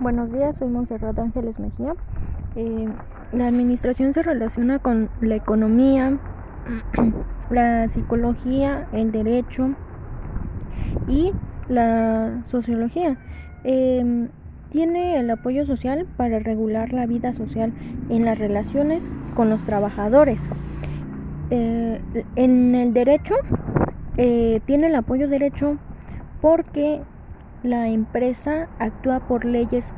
Buenos días, soy Monserrat Ángeles Mejía. Eh, la administración se relaciona con la economía, la psicología, el derecho y la sociología. Eh, tiene el apoyo social para regular la vida social en las relaciones con los trabajadores. Eh, en el derecho tiene el apoyo derecho porque la empresa actúa por leyes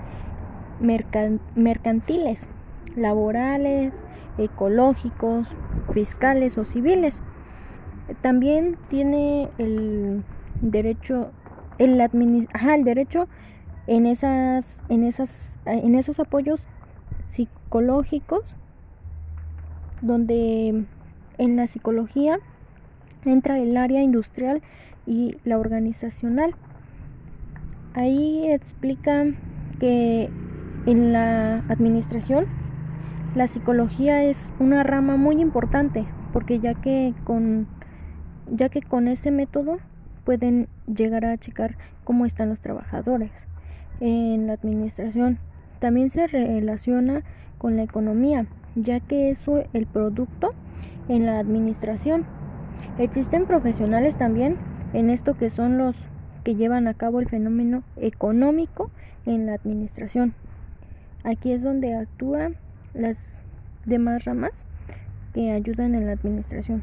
mercantiles, laborales, ecológicos, fiscales o civiles. También tiene el derecho el, derecho en esas en esas en esos apoyos psicológicos donde en la psicología entra el área industrial y la organizacional. Ahí explica que en la administración la psicología es una rama muy importante porque ya que con ya que con ese método pueden llegar a checar cómo están los trabajadores en la administración. También se relaciona con la economía, ya que eso el producto en la administración. Existen profesionales también en esto que son los que llevan a cabo el fenómeno económico en la administración. Aquí es donde actúan las demás ramas que ayudan en la administración.